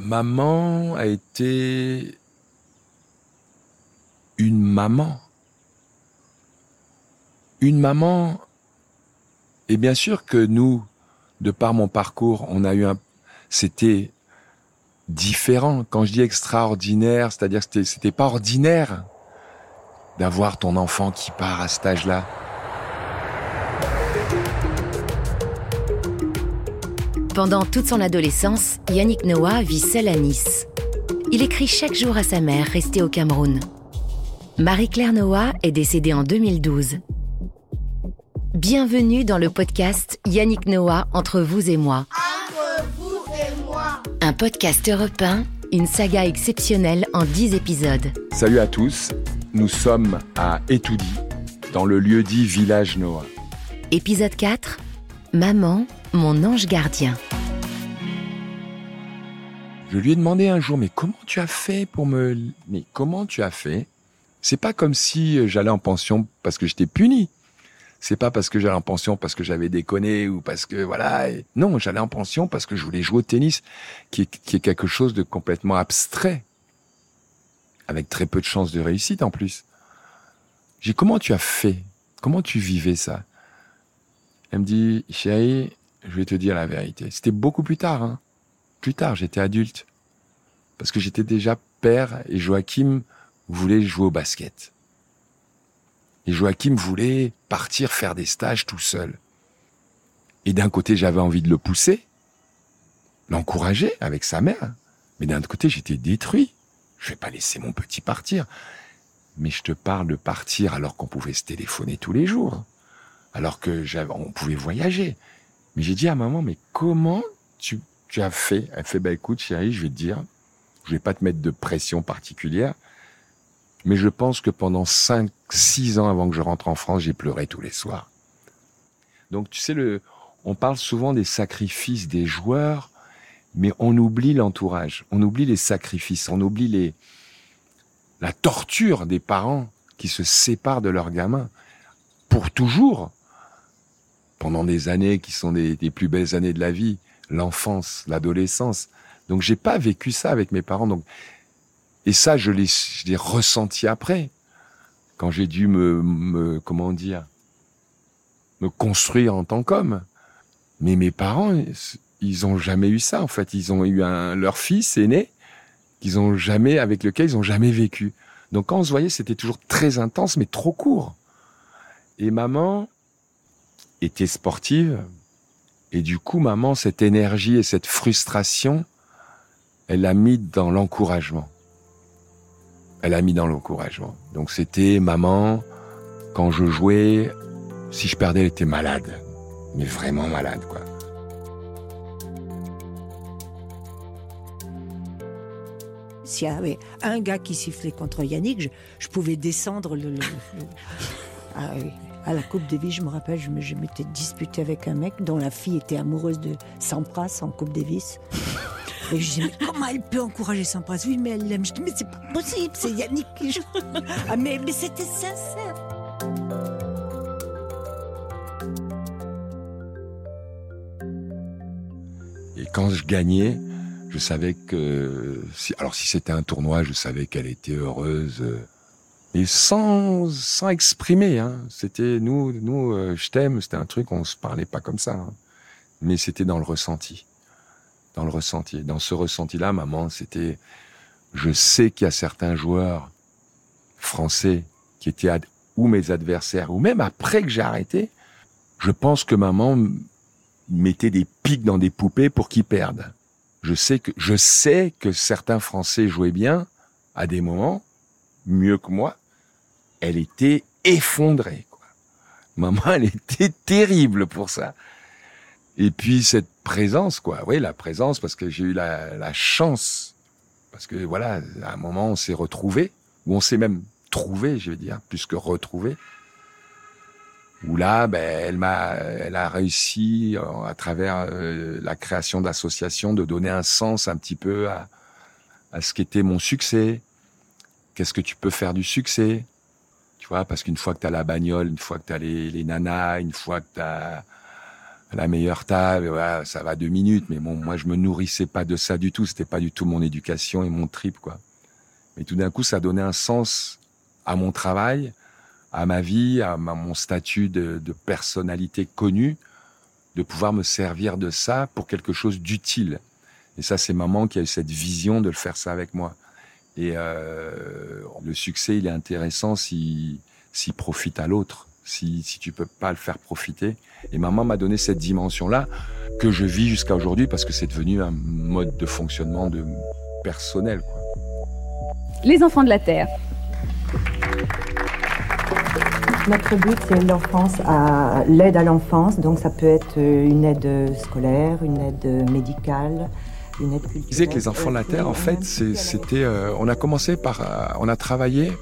maman a été une maman. Une maman, et bien sûr que nous, de par mon parcours, on a eu un, c'était différent. Quand je dis extraordinaire, c'est-à-dire que c'était pas ordinaire d'avoir ton enfant qui part à cet âge-là. Pendant toute son adolescence, Yannick Noah vit seul à Nice. Il écrit chaque jour à sa mère restée au Cameroun. Marie-Claire Noah est décédée en 2012. Bienvenue dans le podcast Yannick Noah entre vous et moi. Entre vous et moi. Un podcast européen, une saga exceptionnelle en 10 épisodes. Salut à tous, nous sommes à Etoudi, dans le lieu dit Village Noah. Épisode 4 Maman, mon ange gardien. Je lui ai demandé un jour, mais comment tu as fait pour me... Mais comment tu as fait? C'est pas comme si j'allais en pension parce que j'étais puni. C'est pas parce que j'allais en pension parce que j'avais déconné ou parce que voilà. Non, j'allais en pension parce que je voulais jouer au tennis, qui est, quelque chose de complètement abstrait, avec très peu de chances de réussite en plus. J'ai comment tu as fait? Comment tu vivais ça? Elle me dit, chérie, je vais te dire la vérité. C'était beaucoup plus tard. Hein. Plus tard, j'étais adulte. Parce que j'étais déjà père et Joachim voulait jouer au basket. Et Joachim voulait partir faire des stages tout seul. Et d'un côté, j'avais envie de le pousser, l'encourager avec sa mère. Mais d'un autre côté, j'étais détruit. Je vais pas laisser mon petit partir. Mais je te parle de partir alors qu'on pouvait se téléphoner tous les jours. Alors que on pouvait voyager. Mais j'ai dit à maman, mais comment tu, tu as fait? Elle fait, bah, écoute, chérie, je vais te dire, je vais pas te mettre de pression particulière. Mais je pense que pendant cinq, six ans avant que je rentre en France, j'ai pleuré tous les soirs. Donc, tu sais, le, on parle souvent des sacrifices des joueurs, mais on oublie l'entourage, on oublie les sacrifices, on oublie les, la torture des parents qui se séparent de leurs gamins pour toujours, pendant des années qui sont des, plus belles années de la vie, l'enfance, l'adolescence. Donc, j'ai pas vécu ça avec mes parents. Donc, et ça, je l'ai, je l'ai ressenti après, quand j'ai dû me, me, comment dire, me construire en tant qu'homme. Mais mes parents, ils ont jamais eu ça. En fait, ils ont eu un, leur fils aîné, qu'ils ont jamais, avec lequel ils ont jamais vécu. Donc quand on se voyait, c'était toujours très intense, mais trop court. Et maman était sportive, et du coup, maman, cette énergie et cette frustration, elle l'a mis dans l'encouragement elle a mis dans l'encouragement. Donc c'était maman, quand je jouais, si je perdais, elle était malade. Mais vraiment malade, quoi. S'il y avait un gars qui sifflait contre Yannick, je, pouvais descendre le, le- le- Ah oui. À la Coupe Davis, je me rappelle, je me- je m'étais disputé avec un mec dont la fille était amoureuse de Sampras en Coupe Davis. Et je disais, mais comment elle peut encourager Sampras? Oui, mais elle l'aime. Je dis, mais c'est pas possible, c'est Yannick qui joue. Ah, mais, mais c'était sincère. Et quand je gagnais, je savais que, si, alors si c'était un tournoi, je savais qu'elle était heureuse. Et sans, sans exprimer, hein. C'était, nous, nous, euh, je t'aime, c'était un truc, on se parlait pas comme ça. hein. Mais c'était dans le ressenti. Dans le ressenti. Dans ce ressenti-là, maman, c'était, je sais qu'il y a certains joueurs français qui étaient ou mes adversaires, ou même après que j'ai arrêté, je pense que maman mettait des pics dans des poupées pour qu'ils perdent. Je sais que, je sais que certains Français jouaient bien à des moments, mieux que moi. Elle était effondrée, quoi. Maman, elle était terrible pour ça. Et puis cette présence, quoi. Oui, la présence, parce que j'ai eu la, la chance, parce que voilà, à un moment on s'est retrouvés, ou on s'est même trouvé, je veux dire, plus que retrouvé. Où là, ben, elle m'a, elle a réussi euh, à travers euh, la création d'associations de donner un sens un petit peu à, à ce qu'était mon succès. Qu'est-ce que tu peux faire du succès? Parce qu'une fois que tu as la bagnole, une fois que tu as les, les nanas, une fois que tu as la meilleure table, ça va deux minutes, mais bon, moi je me nourrissais pas de ça du tout, c'était pas du tout mon éducation et mon trip, quoi. Mais tout d'un coup, ça donnait un sens à mon travail, à ma vie, à mon statut de, de personnalité connue, de pouvoir me servir de ça pour quelque chose d'utile. Et ça, c'est maman qui a eu cette vision de le faire ça avec moi. Et euh, le succès, il est intéressant s'il si, profite à l'autre, si, si tu peux pas le faire profiter. Et maman m'a donné cette dimension-là que je vis jusqu'à aujourd'hui parce que c'est devenu un mode de fonctionnement de personnel. Quoi. Les enfants de la Terre. Notre but, c'est l'enfance, à l'aide à l'enfance. Donc, ça peut être une aide scolaire, une aide médicale, Je disais que les enfants de la Terre, en fait, c'était. Euh, on a commencé par. Euh, on a travaillé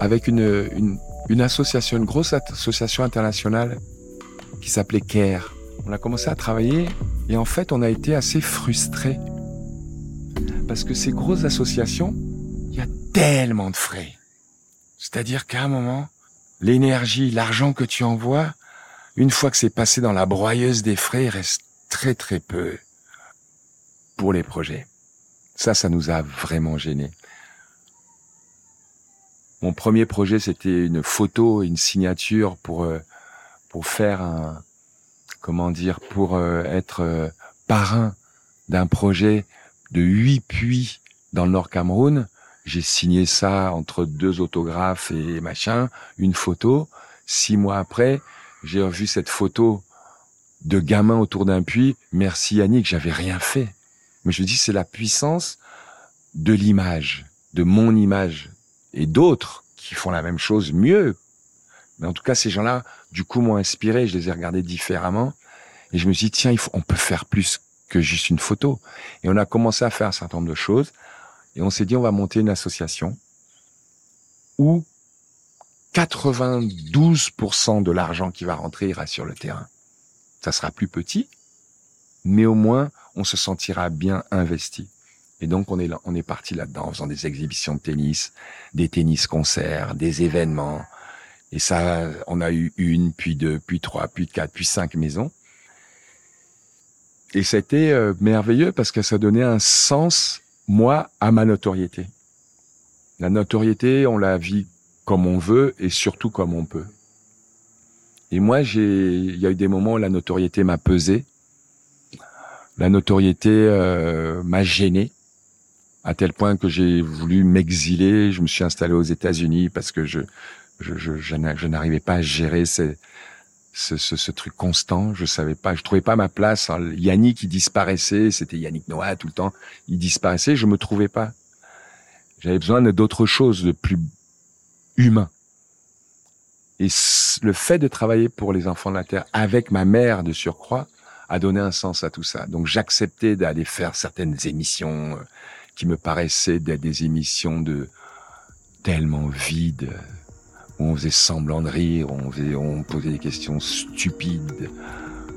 avec une, une, une, association, une grosse association internationale qui s'appelait CARE. On a commencé à travailler et en fait, on a été assez frustrés. Parce que ces grosses associations, il y a tellement de frais. C'est-à-dire qu'à un moment, l'énergie, l'argent que tu envoies, une fois que c'est passé dans la broyeuse des frais, il reste très très peu pour les projets. Ça, ça nous a vraiment gênés. Mon premier projet, c'était une photo, une signature pour euh, pour faire un comment dire, pour euh, être euh, parrain d'un projet de huit puits dans le Nord Cameroun. J'ai signé ça entre deux autographes et machin, une photo. Six mois après, j'ai revu cette photo de gamin autour d'un puits. Merci Yannick, j'avais rien fait. Mais je dis, c'est la puissance de l'image, de mon image et d'autres qui font la même chose mieux. Mais en tout cas, ces gens-là, du coup, m'ont inspiré. Je les ai regardés différemment. Et je me suis dit, tiens, il faut, on peut faire plus que juste une photo. Et on a commencé à faire un certain nombre de choses. Et on s'est dit, on va monter une association où 92% de l'argent qui va rentrer ira sur le terrain. Ça sera plus petit, mais au moins, on se sentira bien investi. Et donc, on est là, on est parti là-dedans, en faisant des exhibitions de tennis, des tennis-concerts, des événements. Et ça, on a eu une, puis deux, puis trois, puis quatre, puis cinq maisons. Et ça a été euh, merveilleux parce que ça donnait un sens moi, à ma notoriété. La notoriété, on la vit comme on veut et surtout comme on peut. Et moi, j'ai, il y a eu des moments où la notoriété m'a pesé. La notoriété euh, m'a gêné à tel point que j'ai voulu m'exiler. Je me suis installé aux États-Unis parce que je, je, je, je n'arrivais pas à gérer ces, ce, ce, truc constant. Je savais pas, je trouvais pas ma place. Yannick, il disparaissait. C'était Yannick Noah tout le temps. Il disparaissait. Je me trouvais pas. J'avais besoin d'autre chose, de plus humain. Et le fait de travailler pour les enfants de la Terre avec ma mère de surcroît a donné un sens à tout ça. Donc j'acceptais d'aller faire certaines émissions euh, qui me paraissaient des émissions de tellement vides où on faisait semblant de rire, on, faisait, on posait des questions stupides,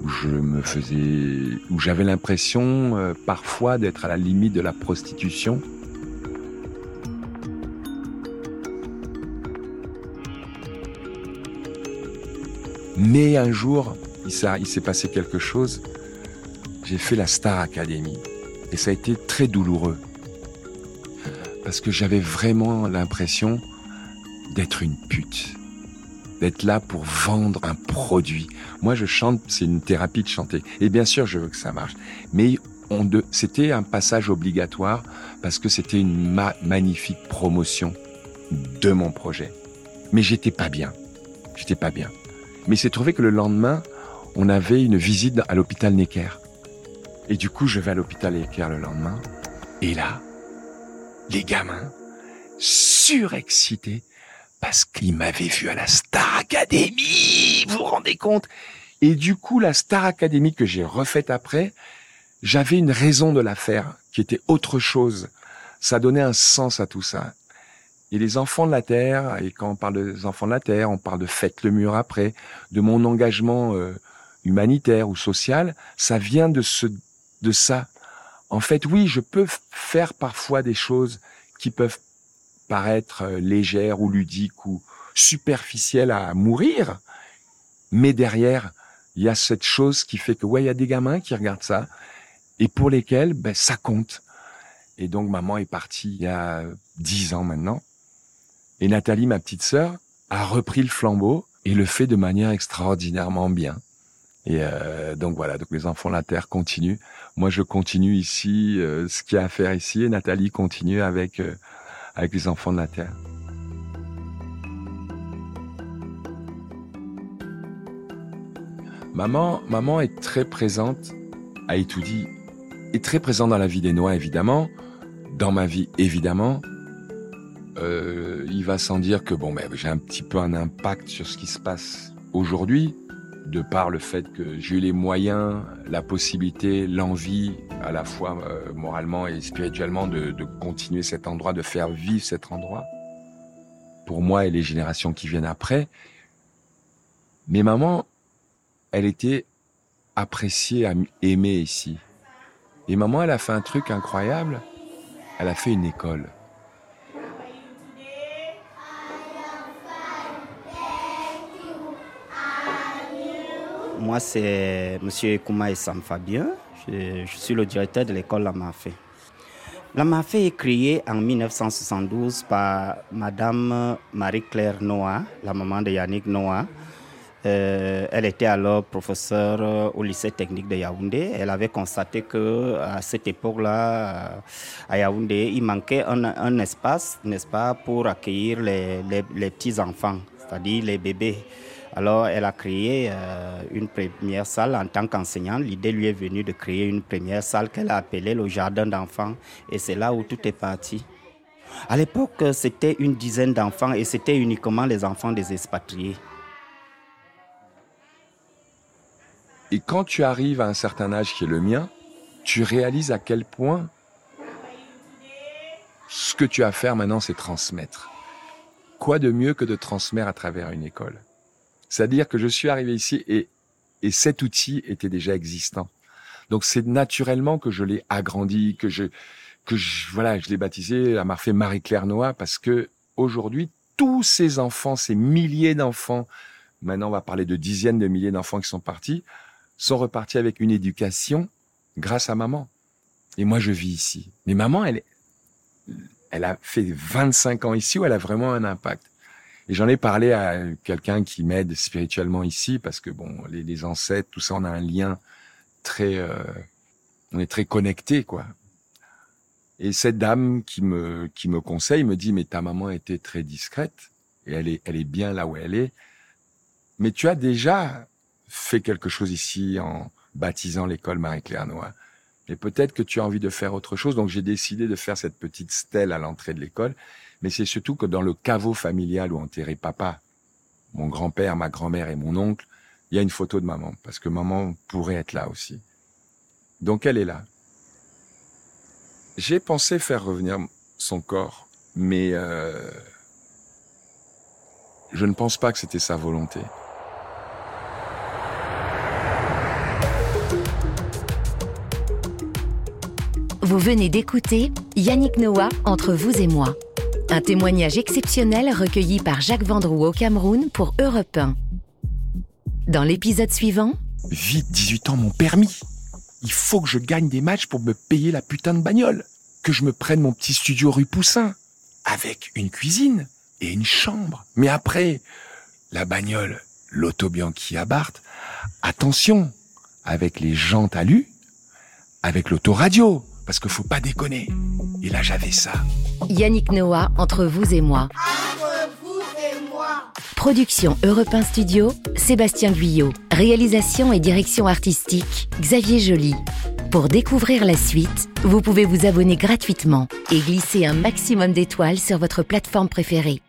où je me faisais, où j'avais l'impression euh, parfois d'être à la limite de la prostitution. Mais un jour, il s'est passé quelque chose. J'ai fait la Star Academy. Et ça a été très douloureux. Parce que j'avais vraiment l'impression d'être une pute, d'être là pour vendre un produit. Moi, je chante, c'est une thérapie de chanter. Et bien sûr, je veux que ça marche. Mais c'était un passage obligatoire parce que c'était une magnifique promotion de mon projet. Mais j'étais pas bien. J'étais pas bien. Mais c'est trouvé que le lendemain, on avait une visite à l'hôpital Necker. Et du coup, je vais à l'hôpital Necker le lendemain. Et là, les gamins, surexcités, parce qu'il m'avait vu à la Star Academy, vous vous rendez compte? Et du coup, la Star Academy que j'ai refaite après, j'avais une raison de la faire, qui était autre chose. Ça donnait un sens à tout ça. Et les enfants de la Terre, et quand on parle des enfants de la Terre, on parle de Faites le mur après, de mon engagement euh, humanitaire ou social, ça vient de ce, de ça. En fait, oui, je peux faire parfois des choses qui peuvent paraître euh, légère ou ludique ou superficielle à mourir, mais derrière, il y a cette chose qui fait que ouais, il y a des gamins qui regardent ça et pour lesquels ben ça compte. Et donc maman est partie il y a dix ans maintenant. Et Nathalie, ma petite sœur, a repris le flambeau et le fait de manière extraordinairement bien. Et euh, donc voilà, donc les enfants de la terre continuent. Moi, je continue ici euh, ce qu'il y a à faire ici, et Nathalie continue avec euh, avec les enfants de la terre. Maman, maman est très présente à Etoudi, est très présente dans la vie des Noix évidemment, dans ma vie évidemment. Il va sans dire que bon, ben, j'ai un petit peu un impact sur ce qui se passe aujourd'hui, de par le fait que j'ai eu les moyens, la possibilité, l'envie, à la fois euh, moralement et spirituellement, de, de continuer cet endroit, de faire vivre cet endroit. Pour moi et les générations qui viennent après. Mais maman, elle était appréciée, aimée ici. Et maman, elle a fait un truc incroyable. Elle a fait une école. Moi, c'est M. Kouma Sam Fabien. Je, suis le directeur de l'école Lamafé. Lamafé est créée en 1972 par Madame Marie-Claire Noah, la maman de Yannick Noah. Euh, elle était alors professeure au lycée technique de Yaoundé. Elle avait constaté que à cette époque-là, à Yaoundé, il manquait un, un espace, n'est-ce pas, pour accueillir les petits enfants, c'est-à-dire les bébés. Alors, elle a créé euh, une première salle en tant qu'enseignante. L'idée lui est venue de créer une première salle qu'elle a appelée le jardin d'enfants. Et c'est là où tout est parti. À l'époque, c'était une dizaine d'enfants et c'était uniquement les enfants des expatriés. Et quand tu arrives à un certain âge qui est le mien, tu réalises à quel point ce que tu as à faire maintenant, c'est transmettre. Quoi de mieux que de transmettre à travers une école? C'est-à-dire que je suis arrivé ici et, et cet outil était déjà existant. Donc c'est naturellement que je l'ai agrandi, que je, que je, voilà, je l'ai baptisé, à m'a fait Marie-Claire Noah parce que aujourd'hui, tous ces enfants, ces milliers d'enfants, maintenant on va parler de dizaines de milliers d'enfants qui sont partis, sont repartis avec une éducation grâce à maman. Et moi, je vis ici. Mais maman, elle, elle a fait 25 ans ici où elle a vraiment un impact. Et j'en ai parlé à quelqu'un qui m'aide spirituellement ici parce que bon, les, les, ancêtres, tout ça, on a un lien très, euh, on est très connectés, quoi. Et cette dame qui me, qui me conseille me dit, mais ta maman était très discrète et elle est, elle est bien là où elle est. Mais tu as déjà fait quelque chose ici en baptisant l'école Marie-Claire Noah. Et peut-être que tu as envie de faire autre chose. Donc j'ai décidé de faire cette petite stèle à l'entrée de l'école. Mais c'est surtout que dans le caveau familial où enterré papa, mon grand-père, ma grand-mère et mon oncle, il y a une photo de maman. Parce que maman pourrait être là aussi. Donc elle est là. J'ai pensé faire revenir son corps. Mais euh, je ne pense pas que c'était sa volonté. Vous venez d'écouter Yannick Noah entre vous et moi. Un témoignage exceptionnel recueilli par Jacques Vendroux au Cameroun pour Europe 1. Dans l'épisode suivant. Vite, 18 ans, mon permis. Il faut que je gagne des matchs pour me payer la putain de bagnole. Que je me prenne mon petit studio rue Poussin. Avec une cuisine et une chambre. Mais après, la bagnole, l'auto Bianchi à. Attention, avec les jantes alu, avec l'autoradio parce qu'il faut pas déconner. Et là, j'avais ça. Yannick Noah, entre vous et moi. Entre vous et moi. Production Europe 1 Studio, Sébastien Guyot. Réalisation et direction artistique, Xavier Joly. Pour découvrir la suite, vous pouvez vous abonner gratuitement et glisser un maximum d'étoiles sur votre plateforme préférée.